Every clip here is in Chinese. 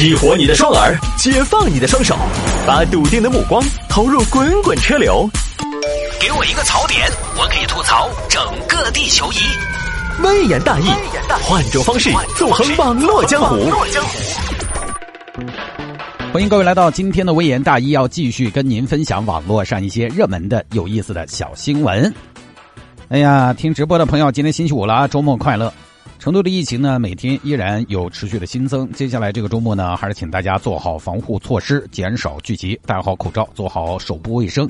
激活你的双耳，解放你的双手，把笃定的目光投入滚滚车流。给我一个槽点，我可以吐槽整个地球仪。微言大义，换种方式纵横网络江湖。欢迎各位来到今天的微言大义，要继续跟您分享网络上一些热门的、有意思的小新闻。哎呀，听直播的朋友，今天星期五了啊，周末快乐！成都的疫情呢，每天依然有持续的新增。接下来这个周末呢，还是请大家做好防护措施，减少聚集，戴好口罩，做好手部卫生。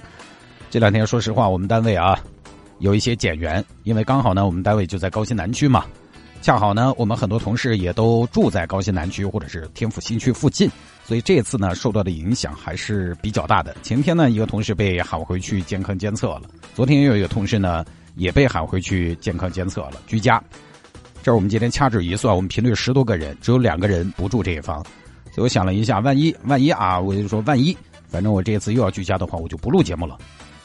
这两天说实话，我们单位啊有一些减员，因为刚好呢，我们单位就在高新南区嘛，恰好呢，我们很多同事也都住在高新南区或者是天府新区附近，所以这次呢受到的影响还是比较大的。前天呢，一个同事被喊回去健康监测了，昨天又有一个同事呢也被喊回去健康监测了，居家。这儿我们今天掐指一算，我们频率十多个人，只有两个人不住这一房，所以我想了一下，万一万一啊，我就说万一，反正我这次又要居家的话，我就不录节目了。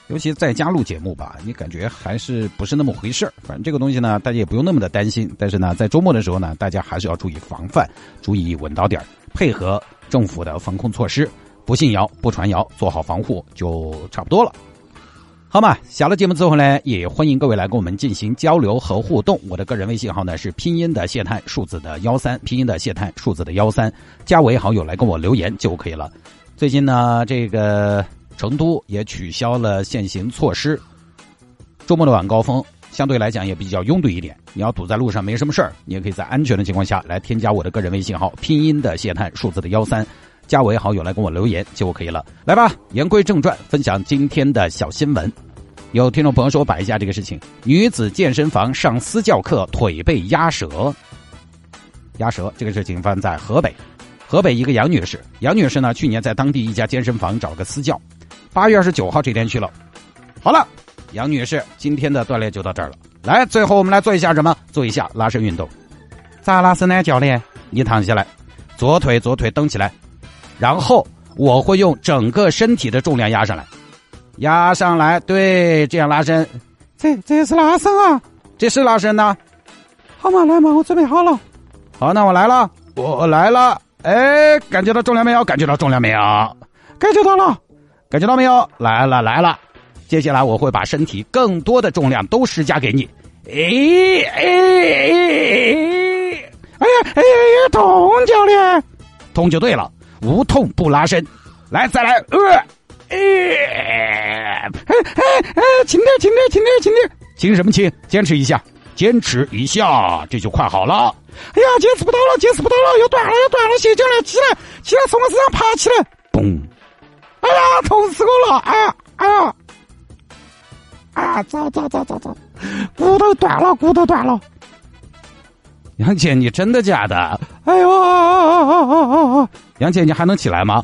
尤其在家录节目吧，你感觉还是不是那么回事儿。反正这个东西呢，大家也不用那么的担心。但是呢，在周末的时候呢，大家还是要注意防范，注意稳到点儿，配合政府的防控措施，不信谣，不传谣，做好防护就差不多了。好嘛，下了节目之后呢，也欢迎各位来跟我们进行交流和互动。我的个人微信号呢是拼音的谢探，数字的幺三，拼音的谢探，数字的幺三，加为好友来跟我留言就可以了。最近呢，这个成都也取消了限行措施，周末的晚高峰相对来讲也比较拥堵一点。你要堵在路上没什么事儿，你也可以在安全的情况下来添加我的个人微信号，拼音的谢探，数字的幺三。加为好友来跟我留言就可以了。来吧，言归正传，分享今天的小新闻。有听众朋友说，摆一下这个事情：女子健身房上私教课，腿被压折。压折这个事情发生在河北，河北一个杨女士，杨女士呢去年在当地一家健身房找个私教，八月二十九号这天去了。好了，杨女士今天的锻炼就到这儿了。来，最后我们来做一下什么？做一下拉伸运动。咋拉伸呢，教练？你躺下来，左腿左腿蹬起来。然后我会用整个身体的重量压上来，压上来，对，这样拉伸。这这是拉伸啊，这是拉伸呢。好嘛，来嘛，我准备好了。好，那我来了，我来了。哎，感觉到重量没有？感觉到重量没有？感觉到了，感觉到没有？来了来了。接下来我会把身体更多的重量都施加给你。哎哎哎哎！哎呀哎呀，痛，教练，痛就对了。无痛不拉伸，来再来，呃，哎哎哎，轻点轻点轻点轻点，轻什么轻？坚持一下，坚持一下，这就快好了。哎呀，坚持不到了，坚持不到了，要断了要断了，谢教练，起来起来，从我身上爬起来，嘣！哎呀，痛死我了！哎呀哎呀，哎呀，走走走走走，骨头断了，骨头断了。杨姐，你真的假的？哎呦！杨姐，你还能起来吗？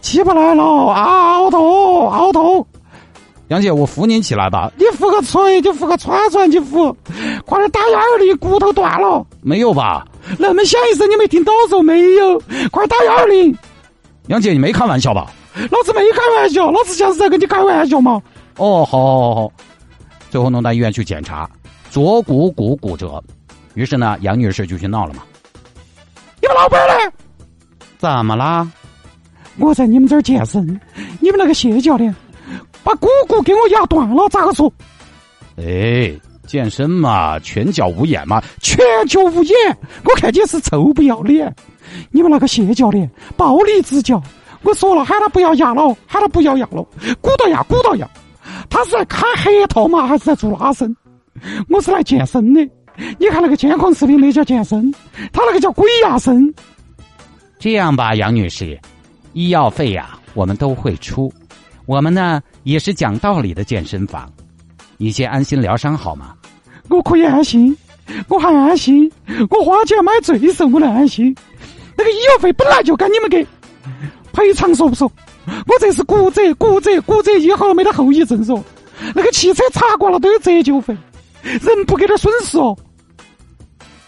起不来了，啊，好痛，好痛！杨姐，我扶您起来吧。你扶个锤，就扶个串串，你扶，快点打幺二零，骨头断了。没有吧？那么响一声，你没听到说没有？快打幺二零！杨姐，你没开玩笑吧？老子没开玩笑，老子像是在跟你开玩笑嘛？哦，好，好，好。最后弄到医院去检查，左股骨骨折。于是呢，杨女士就去闹了嘛。你们老板呢？怎么啦？我在你们这儿健身，你们那个谢教练把股骨给我压断了，咋个说？哎，健身嘛，拳脚无眼嘛，拳脚无眼，我看你是臭不要脸！你们那个谢教练暴力指教，我说了，喊他不要压了，喊他不要压了，鼓捣压，鼓捣压。他是在砍核桃嘛，还是在做拉伸？我是来健身的。你看那个监控视频，那叫健身，他那个叫鬼压身。这样吧，杨女士，医药费呀，我们都会出。我们呢也是讲道理的健身房，你先安心疗伤好吗？我可以安心，我还安心，我花钱买罪受，我能安心。那个医药费本来就该你们给，赔偿说不说？我这是骨折，骨折，骨折医好了没得后遗症嗦。那个汽车擦过了都有折旧费。人不给点损失哦！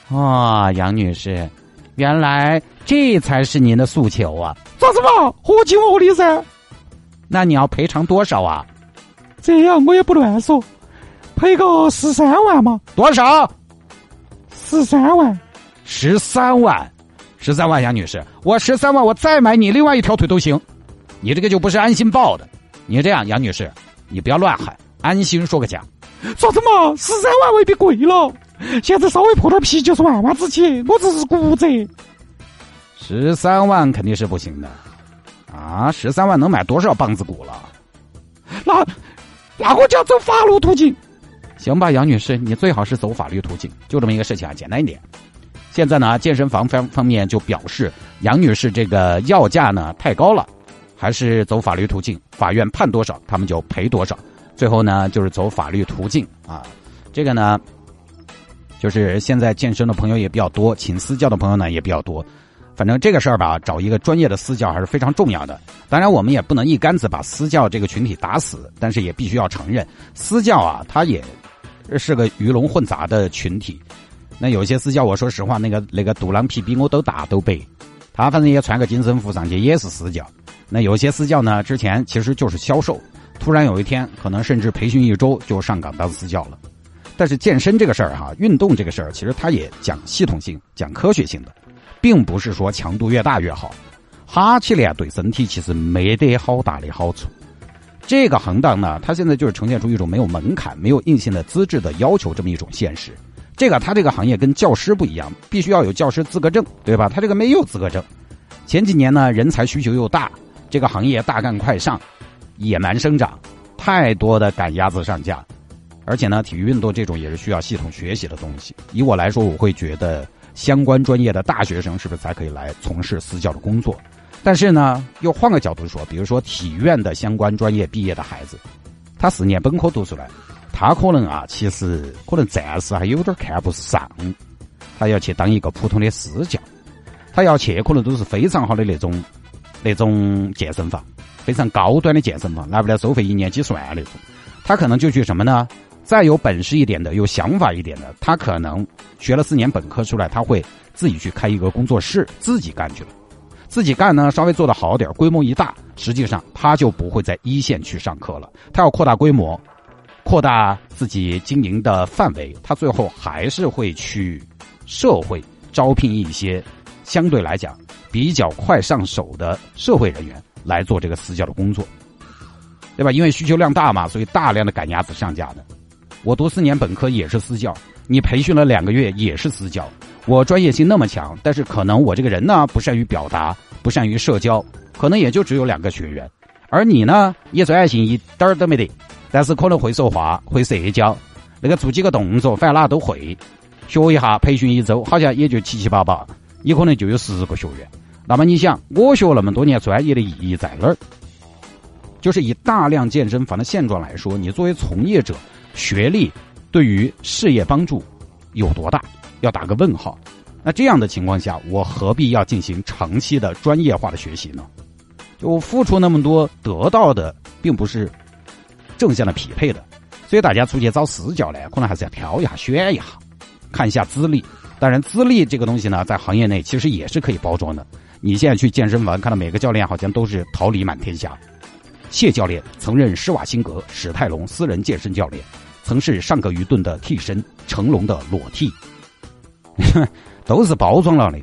啊，杨女士，原来这才是您的诉求啊！咋子嘛？合情合理噻。那你要赔偿多少啊？这样我也不乱说，赔个十三万嘛？多少？十三万。十三万，十三万，杨女士，我十三万，我再买你另外一条腿都行。你这个就不是安心报的。你这样，杨女士，你不要乱喊，安心说个价。啥子嘛？十三万未必贵了，现在稍微破点皮就是万万之钱，我只是骨折。十三万肯定是不行的，啊，十三万能买多少棒子骨了？那那我就要走法律途径。行吧，杨女士，你最好是走法律途径，就这么一个事情啊，简单一点。现在呢，健身房方方面就表示杨女士这个要价呢太高了，还是走法律途径，法院判多少他们就赔多少。最后呢，就是走法律途径啊。这个呢，就是现在健身的朋友也比较多，请私教的朋友呢也比较多。反正这个事儿吧，找一个专业的私教还是非常重要的。当然，我们也不能一竿子把私教这个群体打死，但是也必须要承认，私教啊，他也是个鱼龙混杂的群体。那有些私教，我说实话，那个那个肚腩皮比我都大都白，他反正也穿个紧身服上去，也是私教。那有些私教呢，之前其实就是销售，突然有一天，可能甚至培训一周就上岗当私教了。但是健身这个事儿哈，运动这个事儿，其实它也讲系统性、讲科学性的，并不是说强度越大越好，哈起来对身体其实没得好大的好处。这个行当呢，它现在就是呈现出一种没有门槛、没有硬性的资质的要求这么一种现实。这个他这个行业跟教师不一样，必须要有教师资格证，对吧？他这个没有资格证。前几年呢，人才需求又大，这个行业大干快上，野蛮生长，太多的赶鸭子上架。而且呢，体育运动这种也是需要系统学习的东西。以我来说，我会觉得相关专业的大学生是不是才可以来从事私教的工作？但是呢，又换个角度说，比如说体院的相关专业毕业的孩子，他四年本科读出来。他可能啊，其实可能暂时还有点看不上，他要去当一个普通的私教，他要去可能都是非常好的那种那种健身房，非常高端的健身房，拿不了收费一年几十万那种。他可能就去什么呢？再有本事一点的，有想法一点的，他可能学了四年本科出来，他会自己去开一个工作室，自己干去了。自己干呢，稍微做的好点，规模一大，实际上他就不会在一线去上课了，他要扩大规模。扩大自己经营的范围，他最后还是会去社会招聘一些相对来讲比较快上手的社会人员来做这个私教的工作，对吧？因为需求量大嘛，所以大量的赶鸭子上架的。我读四年本科也是私教，你培训了两个月也是私教。我专业性那么强，但是可能我这个人呢不善于表达，不善于社交，可能也就只有两个学员，而你呢也专业性一点儿都没得。但是可能会说话，会社交，那个做几个动作，反正哪都会。学一下，培训一周，好像也就七七八八，你可能就有十个学员。那么你想，我学那么多年专业的意义在哪儿？就是以大量健身房的现状来说，你作为从业者，学历对于事业帮助有多大？要打个问号。那这样的情况下，我何必要进行长期的专业化的学习呢？就付出那么多，得到的并不是。正向的匹配的，所以大家出去找私教呢，可能还是要挑一下、选一下，看一下资历。当然，资历这个东西呢，在行业内其实也是可以包装的。你现在去健身房，看到每个教练好像都是桃李满天下。谢教练曾任施瓦辛格、史泰龙私人健身教练，曾是上个鱼顿的替身、成龙的裸替，都是包装了的。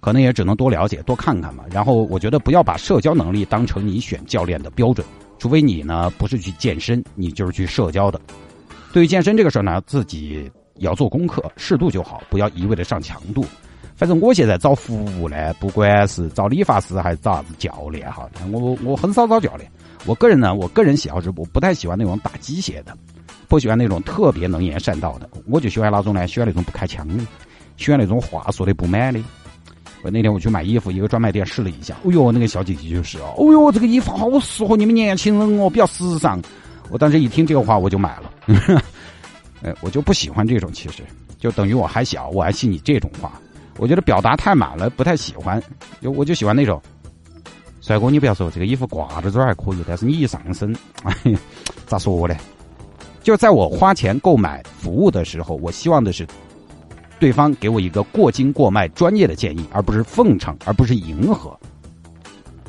可能也只能多了解、多看看嘛。然后，我觉得不要把社交能力当成你选教练的标准。除非你呢不是去健身，你就是去社交的。对于健身这个事儿呢，自己要做功课，适度就好，不要一味的上强度。反正我现在找服务呢，不管是找理发师还是找啥子教练哈，我我很少找教练。我个人呢，我个人喜好是我不太喜欢那种打鸡血的，不喜欢那种特别能言善道的。我就喜欢哪种呢？喜欢那种不开腔的，喜欢那种话说的不满的。我那天我去买衣服，一个专卖店试了一下，哦呦，那个小姐姐就是哦，哦呦，这个衣服好适合你们年轻人哦，比较时尚。我当时一听这个话，我就买了。哎，我就不喜欢这种，其实就等于我还小，我还信你这种话。我觉得表达太满了，不太喜欢。就我就喜欢那种，帅哥，你不要说这个衣服挂在这儿还可以，但是你一上身，哎，咋说呢？就在我花钱购买服务的时候，我希望的是。对方给我一个过筋过脉专业的建议，而不是奉承，而不是迎合。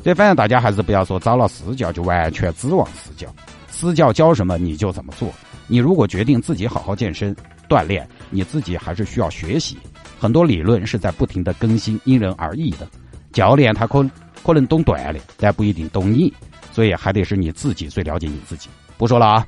所以，反正大家还是不要说找了私教就完全指望私教，私教教什么你就怎么做。你如果决定自己好好健身锻炼，你自己还是需要学习，很多理论是在不停的更新，因人而异的。教练他可可能懂锻炼，但不一定懂你，所以还得是你自己最了解你自己。不说了啊。